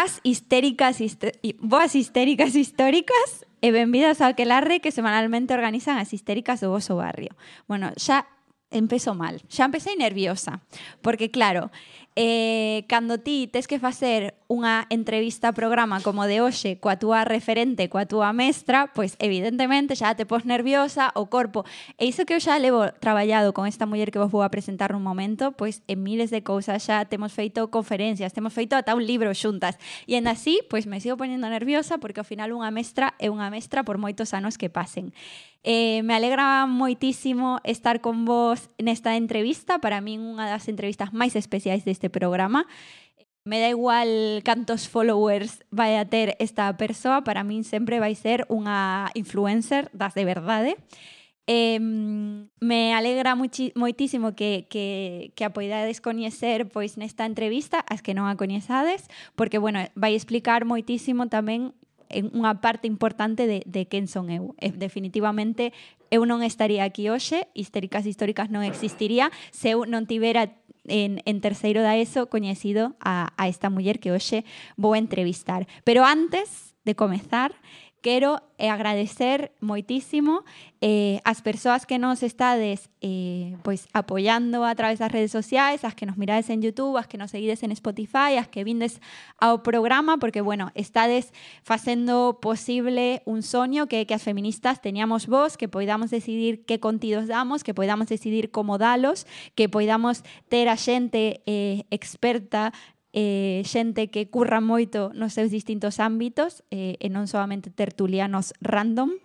Boas histéricas, i- boas histéricas históricas e benvidas ao Aquelarre que semanalmente organizan as histéricas do voso barrio. Bueno, xa empezo mal, xa empecé nerviosa, porque claro, eh, cando ti tes que facer unha entrevista programa como de hoxe coa túa referente, coa túa mestra, pois evidentemente xa te pos nerviosa, o corpo. E iso que eu xa levo traballado con esta muller que vos vou a presentar nun momento, pois en miles de cousas xa temos feito conferencias, temos feito ata un libro xuntas. E en así, pois me sigo ponendo nerviosa porque ao final unha mestra é unha mestra por moitos anos que pasen. Eh, me alegra moitísimo estar con vos nesta entrevista, para min unha das entrevistas máis especiais deste programa. Me da igual cantos followers vai a ter esta persoa, para min sempre vai ser unha influencer das de verdade. Eh, me alegra moitísimo que, que, que a poidades coñecer pois nesta entrevista as que non a coñezades, porque bueno, vai explicar moitísimo tamén en unha parte importante de, de quen son eu. Definitivamente eu non estaría aquí hoxe, Histéricas Históricas non existiría, se eu non tivera en, en terceiro da ESO coñecido a, esta muller que hoxe vou entrevistar. Pero antes de comezar, quero eh, agradecer moitísimo eh, as persoas que nos estades eh, pois apoiando a través das redes sociais, as que nos mirades en YouTube, as que nos seguides en Spotify, as que vindes ao programa, porque, bueno, estades facendo posible un soño que que as feministas teñamos voz, que poidamos decidir que contidos damos, que poidamos decidir como dalos, que poidamos ter a xente eh, experta eh, xente que curra moito nos seus distintos ámbitos eh, e non solamente tertulianos random.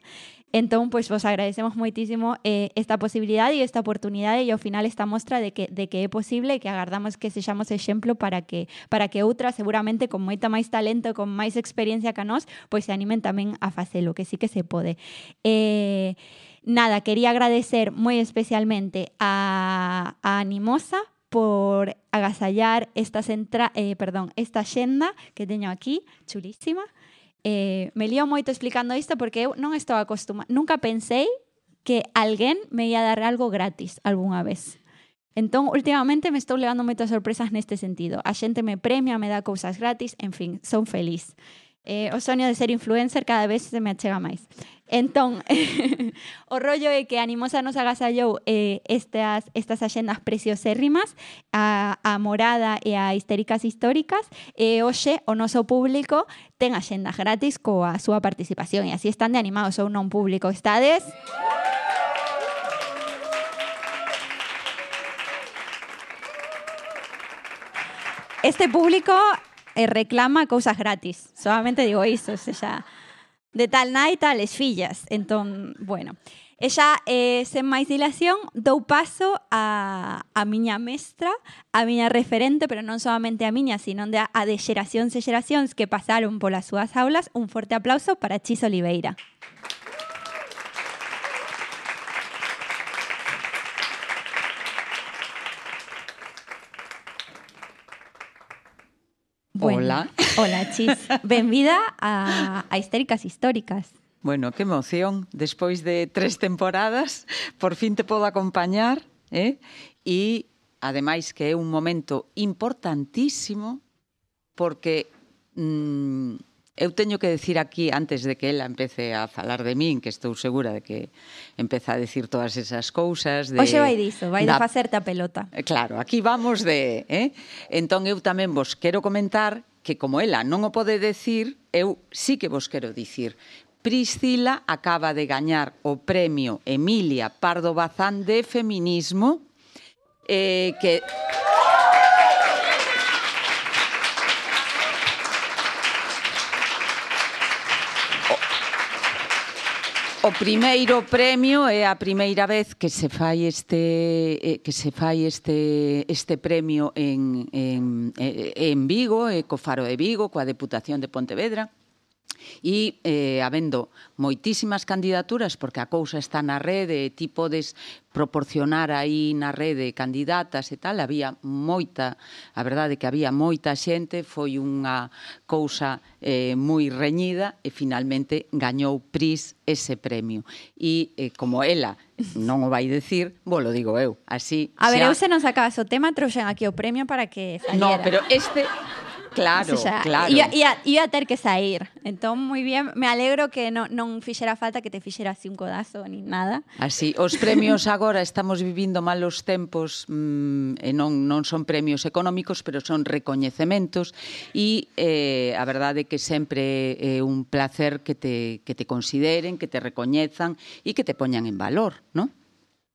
Entón, pois vos agradecemos moitísimo eh, esta posibilidade e esta oportunidade e ao final esta mostra de que, de que é posible e que agardamos que sexamos exemplo para que para que outras, seguramente con moita máis talento, con máis experiencia que a nós, pois se animen tamén a facelo, que sí que se pode. Eh, nada, quería agradecer moi especialmente a, a Animosa por agasallar esta, centra, eh, perdón, esta xenda que teño aquí, chulísima. Eh, me lío moito explicando isto porque eu non estou acostumada, nunca pensei que alguén me ia dar algo gratis algunha vez. Entón, últimamente me estou levando moitas sorpresas neste sentido. A xente me premia, me dá cousas gratis, en fin, son feliz. Eh, o soño de ser influencer cada vez se me achega máis. Entón, o rollo é que Animosa nos agasallou eh, estas, estas axendas preciosérrimas, a, Morada e a Histéricas Históricas, e hoxe o noso público ten axendas gratis coa súa participación, e así están de animados ou non público. Estades? Este público eh, reclama cousas gratis. Solamente digo iso, o sea, de tal nai tales fillas. Entón, bueno, e xa, eh, sen máis dilación, dou paso a, a miña mestra, a miña referente, pero non solamente a miña, sino de, a de xeracións e xeracións que pasaron polas súas aulas. Un forte aplauso para Chis Oliveira. Bueno, hola. Hola, Chis. Benvida a, a Histéricas Históricas. Bueno, que emoción. Despois de tres temporadas, por fin te podo acompañar. Eh? E, ademais, que é un momento importantísimo porque mm, Eu teño que decir aquí, antes de que ela empece a falar de min, que estou segura de que empeza a decir todas esas cousas... De, Oxe vai diso, vai da, de facerte a pelota. Eh, claro, aquí vamos de... Eh? Entón eu tamén vos quero comentar que como ela non o pode decir, eu sí que vos quero dicir. Priscila acaba de gañar o premio Emilia Pardo Bazán de Feminismo, eh, que... O primeiro premio é a primeira vez que se fai este eh, que se fai este este premio en en eh, en Vigo, e co Faro de Vigo, coa Deputación de Pontevedra. E eh, habendo moitísimas candidaturas, porque a cousa está na rede, ti podes proporcionar aí na rede candidatas e tal, había moita, a verdade que había moita xente, foi unha cousa eh, moi reñida e finalmente gañou Pris ese premio. E eh, como ela non o vai decir, vos lo digo eu. Así, a ver, xa... eu se nos acaso, o tema trouxen aquí o premio para que saliera. No, pero este Claro, xa, claro. Ia, ia, ia ter que sair. Entón, moi bien, me alegro que non, non fixera falta que te fixera así un codazo ni nada. Así, os premios agora estamos vivindo malos tempos mmm, e non, non son premios económicos, pero son recoñecementos e eh, a verdade que sempre é un placer que te, que te consideren, que te recoñezan e que te poñan en valor, non?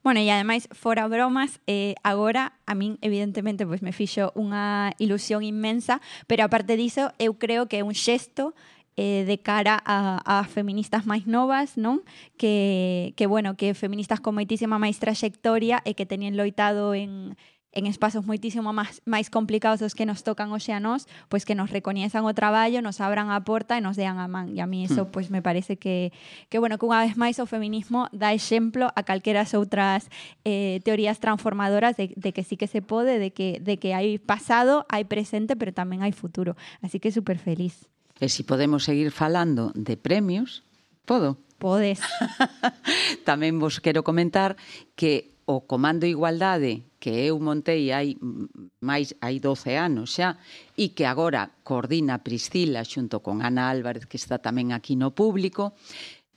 Bueno, e ademais, fora bromas, eh, agora a min evidentemente pois me fixo unha ilusión inmensa, pero aparte diso, eu creo que é un xesto eh, de cara a, a feministas máis novas, non? Que, que, bueno, que feministas con moitísima máis traxectoria e que teñen loitado en, en espazos moitísimo máis, máis complicados dos que nos tocan hoxe a nós, pois que nos recoñezan o traballo, nos abran a porta e nos dean a man. E a mí iso hmm. pois me parece que que bueno, que unha vez máis o feminismo dá exemplo a calqueras outras eh, teorías transformadoras de, de que sí que se pode, de que de que hai pasado, hai presente, pero tamén hai futuro. Así que super feliz. E se si podemos seguir falando de premios, podo? Podes. tamén vos quero comentar que o Comando Igualdade que eu montei hai máis hai 12 anos xa e que agora coordina Priscila xunto con Ana Álvarez que está tamén aquí no público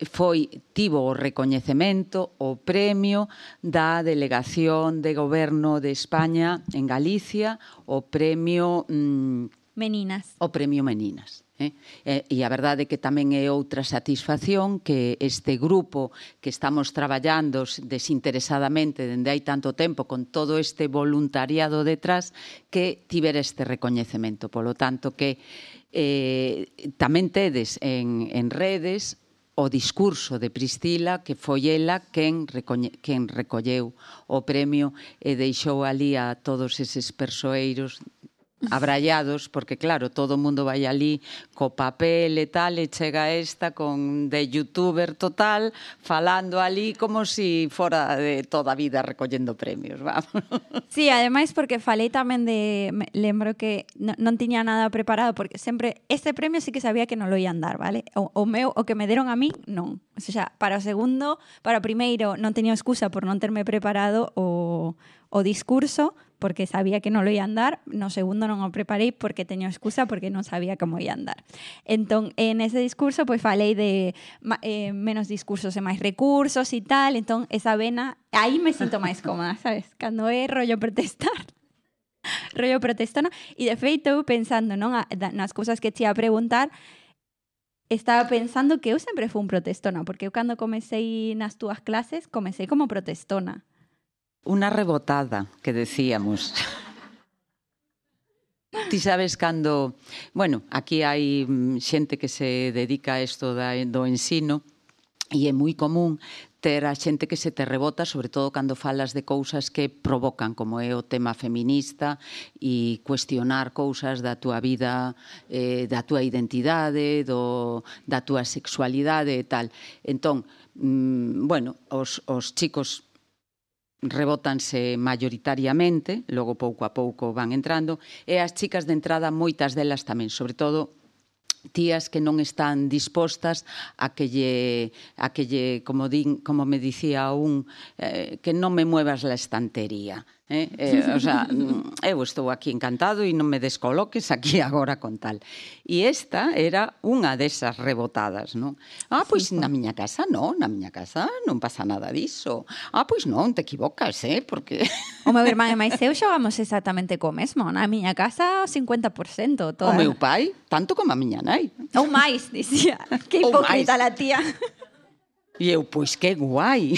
foi tivo o recoñecemento, o premio da Delegación de Goberno de España en Galicia, o premio mm, Meninas. O premio Meninas. Eh? E, e a verdade é que tamén é outra satisfacción que este grupo que estamos traballando desinteresadamente dende hai tanto tempo con todo este voluntariado detrás que tiver este recoñecemento. Polo tanto que eh, tamén tedes en, en redes o discurso de Pristila, que foi ela quen, recoñe, quen recolleu o premio e deixou ali a todos eses persoeiros abrallados, porque claro, todo o mundo vai ali co papel e tal, e chega esta con de youtuber total, falando ali como se si fora de toda a vida recollendo premios, vamos. Sí, ademais porque falei tamén de, lembro que non, non tiña nada preparado, porque sempre, este premio sí que sabía que non lo ian dar, vale? O, o meu, o que me deron a mí, non. O sea, para o segundo, para o primeiro, non teño excusa por non terme preparado o, o discurso, porque sabía que non lo ian dar, no segundo non o preparei porque teño excusa porque non sabía como ian dar. Entón, en ese discurso, pois falei de eh, menos discursos e máis recursos e tal, entón esa vena, aí me sinto máis cómoda, sabes? Cando é rollo protestar rollo protestona e de feito pensando non nas cousas que te ia a preguntar estaba pensando que eu sempre fui un protestona porque eu cando comecei nas túas clases comecei como protestona Una rebotada, que decíamos. Ti sabes cando... Bueno, aquí hai xente que se dedica a isto da, do ensino e é moi común ter a xente que se te rebota, sobre todo cando falas de cousas que provocan, como é o tema feminista, e cuestionar cousas da túa vida, eh, da túa identidade, do, da túa sexualidade e tal. Entón, mm, bueno, os, os chicos rebótanse mayoritariamente, logo pouco a pouco van entrando, e as chicas de entrada, moitas delas tamén, sobre todo tías que non están dispostas a que lle, a que lle como, din, como me dicía un, eh, que non me muevas la estantería. Eh? Eh, o sea, mm, eu estou aquí encantado e non me descoloques aquí agora con tal. E esta era unha desas rebotadas, non? Ah, pois na miña casa non, na miña casa non pasa nada diso. Ah, pois non, te equivocas, eh? Porque... O meu irmán e máis eu xogamos exactamente co mesmo. Na miña casa 50% toda. O meu pai, tanto como a miña nai. Ou máis, dicía. Que hipócrita la tía. E eu, pois que guai.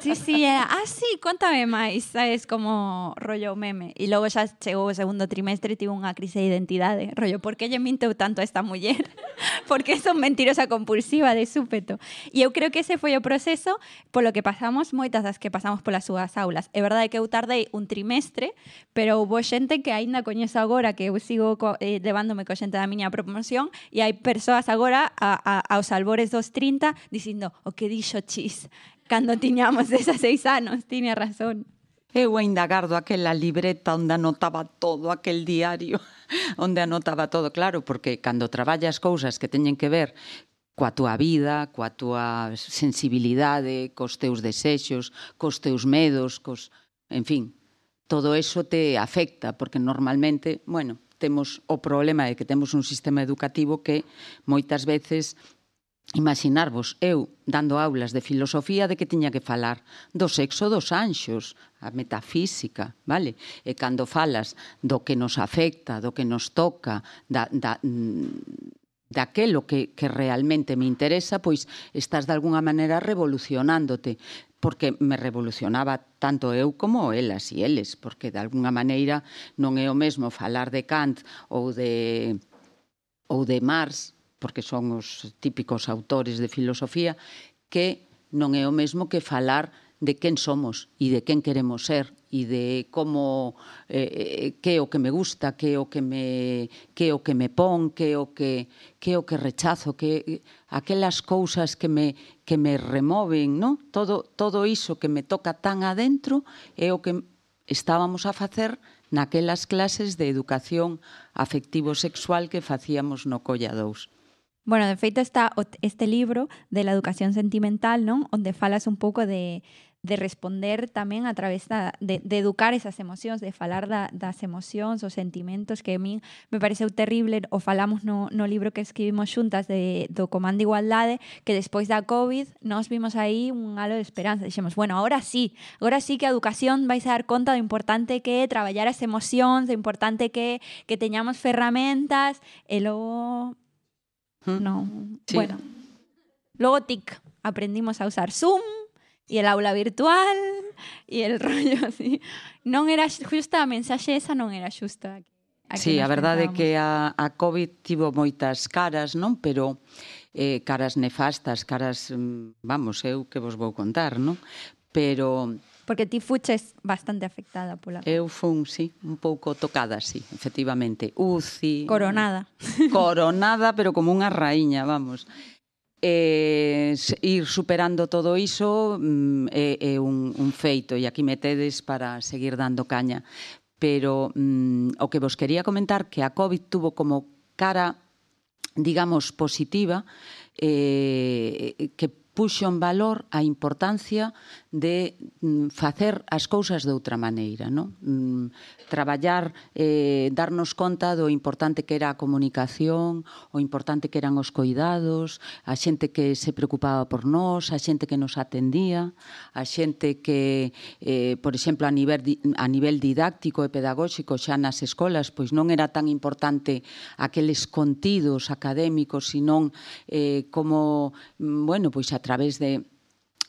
Sí, sí, era ah, sí, contame máis, sabes, como rollo meme. E logo xa chegou o segundo trimestre e tivo unha crise de identidade, rollo, por que lle minteu tanto a esta muller? porque son mentirosa compulsiva de súpeto. E eu creo que ese foi o proceso polo que pasamos moitas das que pasamos polas súas aulas. É verdade que eu tardei un trimestre, pero houve xente que aínda coñezo agora que eu sigo co, eh, levándome co xente da miña promoción e hai persoas agora a, a, aos albores dos 30 dicindo o que dixo chis cando tiñamos 16 anos, tiña razón. Eu ainda gardo aquela libreta onde anotaba todo aquel diario, onde anotaba todo, claro, porque cando traballas cousas que teñen que ver coa túa vida, coa túa sensibilidade, cos teus desexos, cos teus medos, cos, en fin, todo eso te afecta, porque normalmente, bueno, temos o problema de que temos un sistema educativo que moitas veces Imaginarvos eu dando aulas de filosofía de que tiña que falar do sexo dos anxos, a metafísica, vale? E cando falas do que nos afecta, do que nos toca, da, da, mm, daquelo que, que realmente me interesa, pois estás de alguna maneira revolucionándote, porque me revolucionaba tanto eu como elas e eles, porque de alguna maneira non é o mesmo falar de Kant ou de ou de Marx porque son os típicos autores de filosofía, que non é o mesmo que falar de quen somos e de quen queremos ser e de como eh, eh, que é o que me gusta, que é o que me que é o que me pon, que é o que que é o que rechazo, que aquelas cousas que me que me removen, ¿no? Todo todo iso que me toca tan adentro é o que estábamos a facer naquelas clases de educación afectivo sexual que facíamos no Colla 2. Bueno, de feito está este libro de la educación sentimental, non? Onde falas un pouco de de responder tamén a través da, de, de educar esas emocións, de falar da, das emocións, os sentimentos que a min me pareceu terrible, o falamos no, no libro que escribimos xuntas de, do Comando Igualdade, que despois da COVID nos vimos aí un halo de esperanza. Dixemos, bueno, ahora sí, agora sí que a educación vais a dar conta do importante que é traballar as emocións, do importante que que teñamos ferramentas, e logo... No. Sí. Bueno. Luego TIC. Aprendimos a usar Zoom e el aula virtual e el rollo así. Non era xusta a mensaxe esa, non era xusta. A sí, a verdade é que a, a COVID tivo moitas caras, non? Pero eh, caras nefastas, caras, mm, vamos, eu que vos vou contar, non? Pero Porque ti fuches bastante afectada pola... Eu fun, sí, un pouco tocada, sí, efectivamente. UCI... Coronada. Coronada, pero como unha raíña, vamos. Eh, ir superando todo iso mm, é, é un, un feito e aquí metedes para seguir dando caña pero mm, o que vos quería comentar que a COVID tuvo como cara digamos positiva eh, que puxo en valor a importancia de mm, facer as cousas de outra maneira, non? Mm, traballar, eh, darnos conta do importante que era a comunicación, o importante que eran os coidados, a xente que se preocupaba por nós, a xente que nos atendía, a xente que, eh, por exemplo, a nivel, a nivel didáctico e pedagóxico xa nas escolas, pois non era tan importante aqueles contidos académicos, senón eh, como, mm, bueno, pois a través de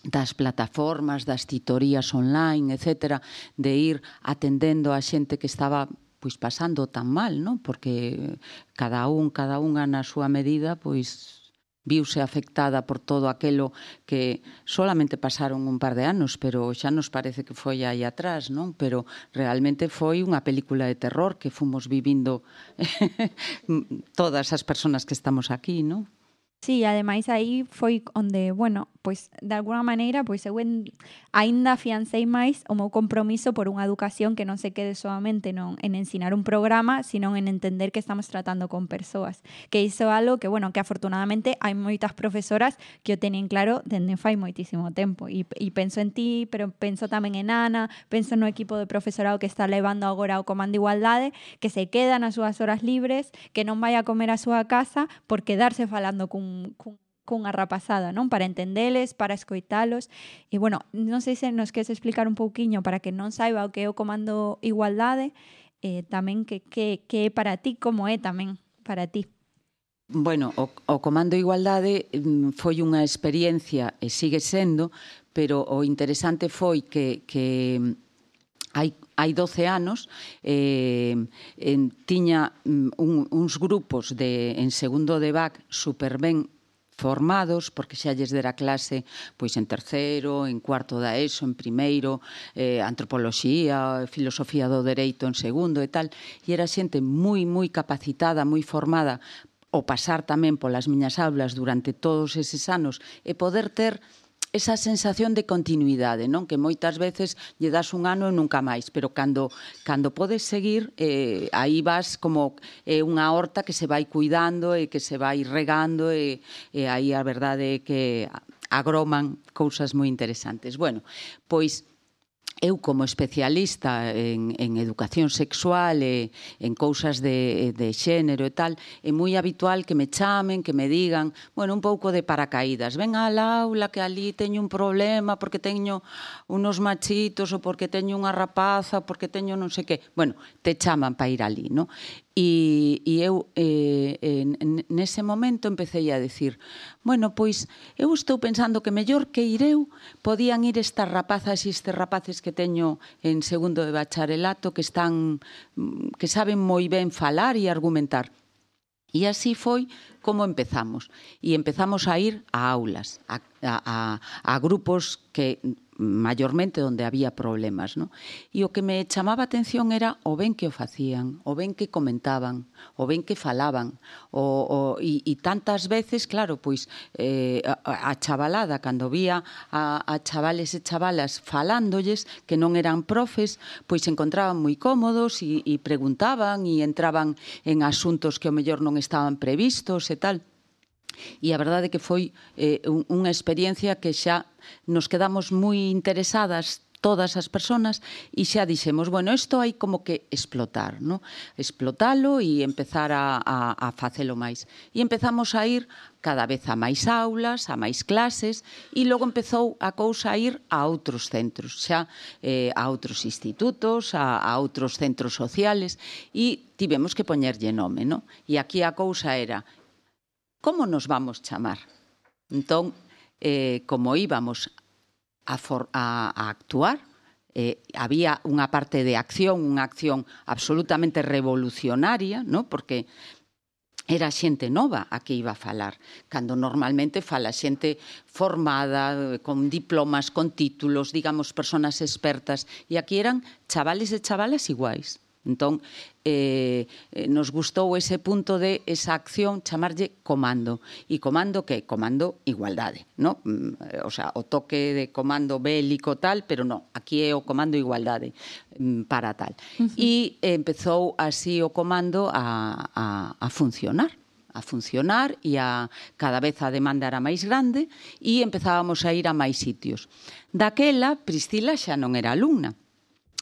das plataformas, das titorías online, etc., de ir atendendo a xente que estaba pois pasando tan mal, non? Porque cada un, cada unha na súa medida, pois viuse afectada por todo aquelo que solamente pasaron un par de anos, pero xa nos parece que foi aí atrás, non? Pero realmente foi unha película de terror que fomos vivindo todas as persoas que estamos aquí, non? Sí, ademais aí foi onde, bueno, pois de alguna maneira, pois eu en, aínda afiancei máis o meu compromiso por unha educación que non se quede solamente non en ensinar un programa, sino en entender que estamos tratando con persoas. Que iso é algo que, bueno, que afortunadamente hai moitas profesoras que o teñen claro dende fai moitísimo tempo. E, e penso en ti, pero penso tamén en Ana, penso no equipo de profesorado que está levando agora o Comando Igualdade, que se quedan as súas horas libres, que non vai a comer a súa casa por quedarse falando cun cun, con cunha rapazada, non? Para entendeles, para escoitalos. E bueno, non sei se nos queres explicar un pouquiño para que non saiba o que é o Comando Igualdade, eh, tamén que, que, que é para ti, como é tamén para ti. Bueno, o, o Comando Igualdade mm, foi unha experiencia e sigue sendo, pero o interesante foi que, que hai hai 12 anos eh, en, tiña mm, un, uns grupos de, en segundo de BAC super ben formados, porque xa lles dera clase pois en terceiro, en cuarto da ESO, en primeiro, eh, antropoloxía, filosofía do dereito en segundo e tal, e era xente moi, moi capacitada, moi formada o pasar tamén polas miñas aulas durante todos eses anos e poder ter esa sensación de continuidade, non? Que moitas veces lle das un ano e nunca máis, pero cando cando podes seguir, eh aí vas como eh, unha horta que se vai cuidando e que se vai regando e, e aí a verdade é que agroman cousas moi interesantes. Bueno, pois eu como especialista en, en educación sexual e en cousas de, de xénero e tal, é moi habitual que me chamen, que me digan, bueno, un pouco de paracaídas, ven á aula que ali teño un problema porque teño unos machitos ou porque teño unha rapaza ou porque teño non sei que. Bueno, te chaman para ir ali, non? E, e eu eh, en, nese momento empecé a decir bueno, pois eu estou pensando que mellor que ir eu podían ir estas rapazas e estes rapaces que teño en segundo de bacharelato que están mm, que saben moi ben falar e argumentar E así foi como empezamos. E empezamos a ir a aulas, a, a, a grupos que maiormente onde había problemas, no? E o que me chamaba a atención era o ben que o facían, o ben que comentaban, o ben que falaban, o, o e, e tantas veces, claro, pois eh, a, a chavalada cando vía a, a chavales e chavalas falándolles que non eran profes, pois se encontraban moi cómodos e, e preguntaban e entraban en asuntos que o mellor non estaban previstos e tal e a verdade que foi eh, unha experiencia que xa nos quedamos moi interesadas todas as persoas e xa dixemos, bueno, isto hai como que explotar, no? explotalo e empezar a, a, a facelo máis. E empezamos a ir cada vez a máis aulas, a máis clases, e logo empezou a cousa a ir a outros centros, xa eh, a outros institutos, a, a outros centros sociales, e tivemos que poñerlle nome, no? E aquí a cousa era como nos vamos chamar? Entón, eh, como íbamos a, for, a, a actuar, eh, había unha parte de acción, unha acción absolutamente revolucionaria, ¿no? porque era xente nova a que iba a falar, cando normalmente fala xente formada, con diplomas, con títulos, digamos, personas expertas, e aquí eran chavales e chavalas iguais. Entón, eh, eh, nos gustou ese punto de esa acción chamarlle comando. E comando que? Comando igualdade, no? Mm, o sea, o toque de comando bélico tal, pero no, aquí é o comando igualdade mm, para tal. Uh -huh. E empezou así o comando a, a, a funcionar a funcionar e a cada vez a demanda era máis grande e empezábamos a ir a máis sitios. Daquela, Priscila xa non era alumna,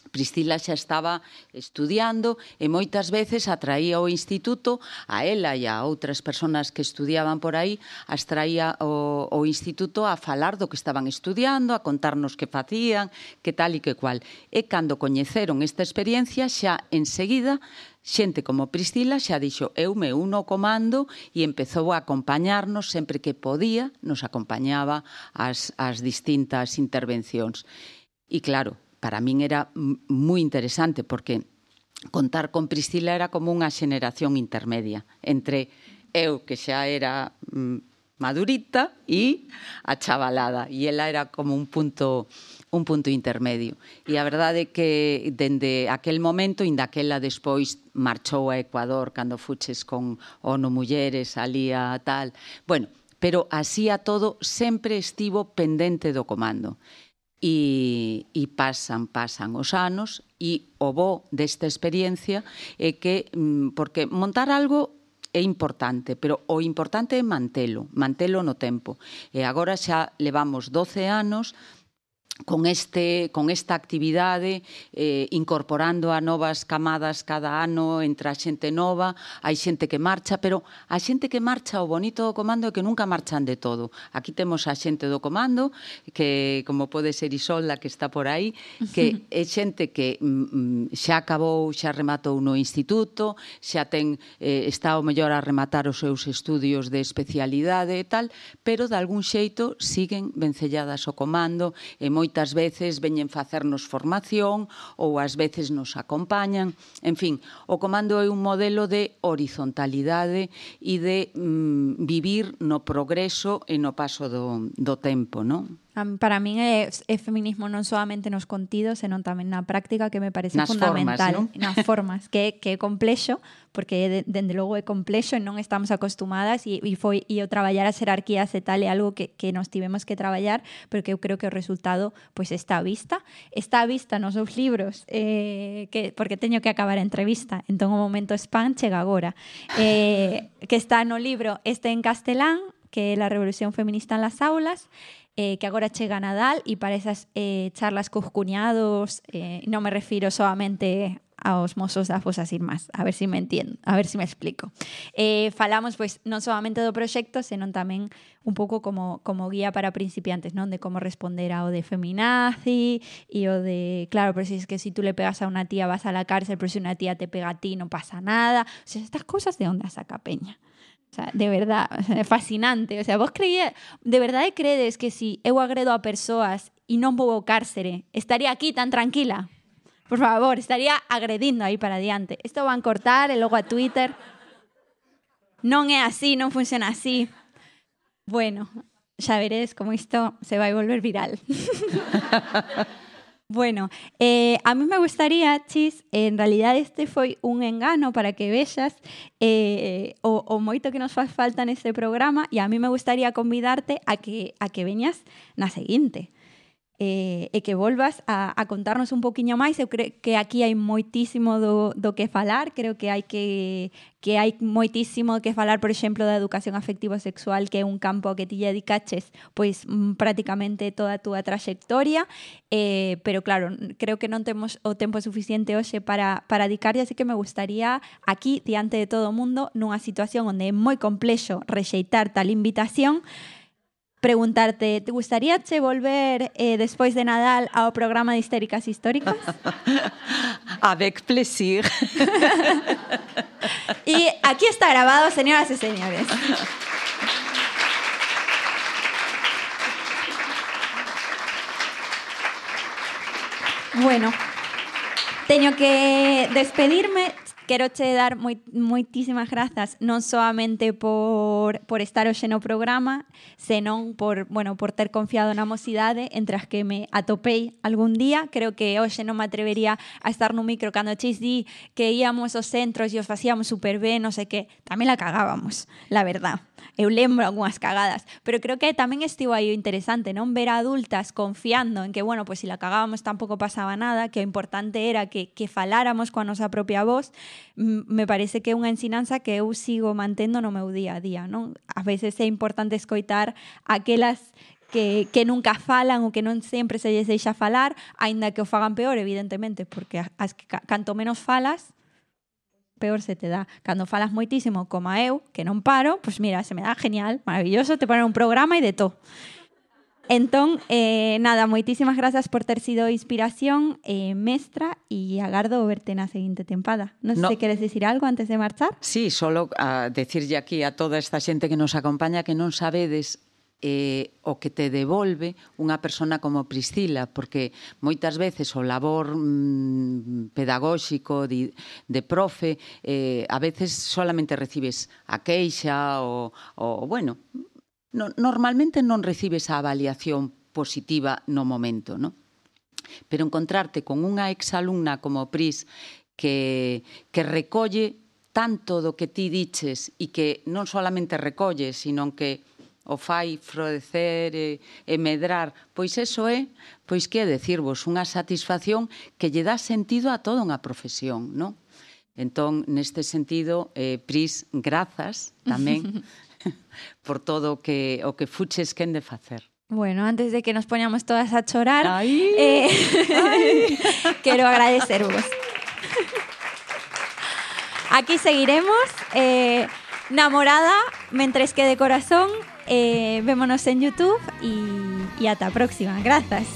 Priscila xa estaba estudiando e moitas veces atraía o instituto a ela e a outras persoas que estudiaban por aí, as traía o, o instituto a falar do que estaban estudiando, a contarnos que facían, que tal e que cual. E cando coñeceron esta experiencia, xa enseguida Xente como Priscila xa dixo eu me uno ao comando e empezou a acompañarnos sempre que podía, nos acompañaba as, as distintas intervencións. E claro, para min era moi interesante porque contar con Priscila era como unha xeneración intermedia entre eu que xa era madurita e a chavalada e ela era como un punto un punto intermedio. E a verdade é que dende aquel momento, indaquela despois marchou a Ecuador cando fuches con ONU Mulleres, ali a tal. Bueno, pero así a todo sempre estivo pendente do comando e, e pasan, pasan os anos e o bo desta experiencia é que, mm, porque montar algo é importante, pero o importante é mantelo, mantelo no tempo. E agora xa levamos 12 anos con, este, con esta actividade, eh, incorporando a novas camadas cada ano, entre a xente nova, hai xente que marcha, pero a xente que marcha, o bonito do comando é que nunca marchan de todo. Aquí temos a xente do comando, que como pode ser Isolda, que está por aí, que é xente que mm, mm, xa acabou, xa rematou no instituto, xa ten, eh, está o mellor a rematar os seus estudios de especialidade e tal, pero de algún xeito siguen vencelladas o comando e moi moitas veces veñen facernos formación ou ás veces nos acompañan. En fin, o comando é un modelo de horizontalidade e de mm, vivir no progreso e no paso do, do tempo, non? Para min é, é feminismo non solamente nos contidos, senón tamén na práctica que me parece nas fundamental. Formas, ¿no? Nas formas, que, que é complexo, porque de, dende logo é complexo e non estamos acostumadas e, e foi e o traballar as jerarquías e tal é algo que, que nos tivemos que traballar, pero que eu creo que o resultado pois está a vista. Está a vista nos seus libros, eh, que, porque teño que acabar a entrevista, entón o momento spam chega agora. Eh, que está no libro Este en castelán, que é la revolución feminista en las aulas, eh, que agora chega Nadal e para esas eh, charlas cos cuñados eh, non me refiro solamente aos mozos das fosas irmás. A ver se si me entiendo, a ver si me explico. Eh, falamos pois non solamente do proxecto, senón tamén un pouco como, como guía para principiantes, non? De como responder ao de feminazi e o de, claro, pero si es que si tú le pegas a una tía vas a la cárcel, pero si una tía te pega a ti no pasa nada. O sea, estas cosas de onde saca peña. O sea, de verdad, é fascinante. O sea, vos creía, de verdade credes que si eu agredo a persoas e non vou ao cárcere, estaría aquí tan tranquila? Por favor, estaría agredindo aí para adiante. Isto van cortar e logo a Twitter. Non é así, non funciona así. Bueno, xa veréis como isto se vai volver viral. Bueno, eh, a mí me gustaría, Chis, en realidad este foi un engano para que vexas eh, o, o moito que nos faz falta neste programa e a mí me gustaría convidarte a que, a que veñas na seguinte eh, e que volvas a, a contarnos un poquinho máis. Eu creo que aquí hai moitísimo do, do que falar, creo que hai que que hai moitísimo que falar, por exemplo, da educación afectivo sexual, que é un campo que ti dedicaches pois mm, prácticamente toda a túa traxectoria, eh, pero claro, creo que non temos o tempo suficiente hoxe para, para dedicarlle, así que me gustaría aquí, diante de todo o mundo, nunha situación onde é moi complexo rexeitar tal invitación, preguntarte, ¿te gustaría che volver eh, despois de Nadal ao programa de Histéricas Históricas? Avec plaisir. y aquí está grabado, señoras y señores. Bueno, teño que despedirme quero che dar moi, moitísimas grazas non soamente por, por estar hoxe no programa, senón por, bueno, por ter confiado na mocidade entre as que me atopei algún día. Creo que hoxe non me atrevería a estar no micro cando chis di que íamos aos centros e os facíamos super ben, non sei que, tamén la cagábamos, la verdad. Eu lembro algunhas cagadas, pero creo que tamén estivo aí o interesante, non ver a adultas confiando en que, bueno, pois pues, se si la cagábamos tampouco pasaba nada, que o importante era que, que faláramos coa nosa propia voz me parece que é unha ensinanza que eu sigo mantendo no meu día a día, non? A veces é importante escoitar aquelas que, que nunca falan ou que non sempre se lles deixa falar, aínda que o fagan peor, evidentemente, porque as que canto menos falas, peor se te dá. Cando falas moitísimo, como eu, que non paro, pois pues mira, se me dá genial, maravilloso, te ponen un programa e de todo. Entón, eh, nada, moitísimas grazas por ter sido inspiración eh, mestra e agardo verte na seguinte tempada. Non no. sei no. se queres dicir algo antes de marchar? Sí, solo a decirlle aquí a toda esta xente que nos acompaña que non sabedes eh, o que te devolve unha persona como Priscila, porque moitas veces o labor mm, pedagóxico de, de profe, eh, a veces solamente recibes a queixa o, o bueno, no, normalmente non recibes a avaliación positiva no momento, non? Pero encontrarte con unha exalumna como Pris que, que recolle tanto do que ti diches e que non solamente recolle, sino que o fai frodecer e, e medrar, pois eso é, pois que decirvos, unha satisfacción que lle dá sentido a toda unha profesión, non? Entón, neste sentido, eh, Pris, grazas tamén por todo que, o que fuches quen de facer. Bueno, antes de que nos poñamos todas a chorar, Ay, eh, ay. quero agradecervos. Aquí seguiremos. Eh, namorada, mentres que de corazón, eh, vémonos en YouTube y, y hasta próxima. Gracias.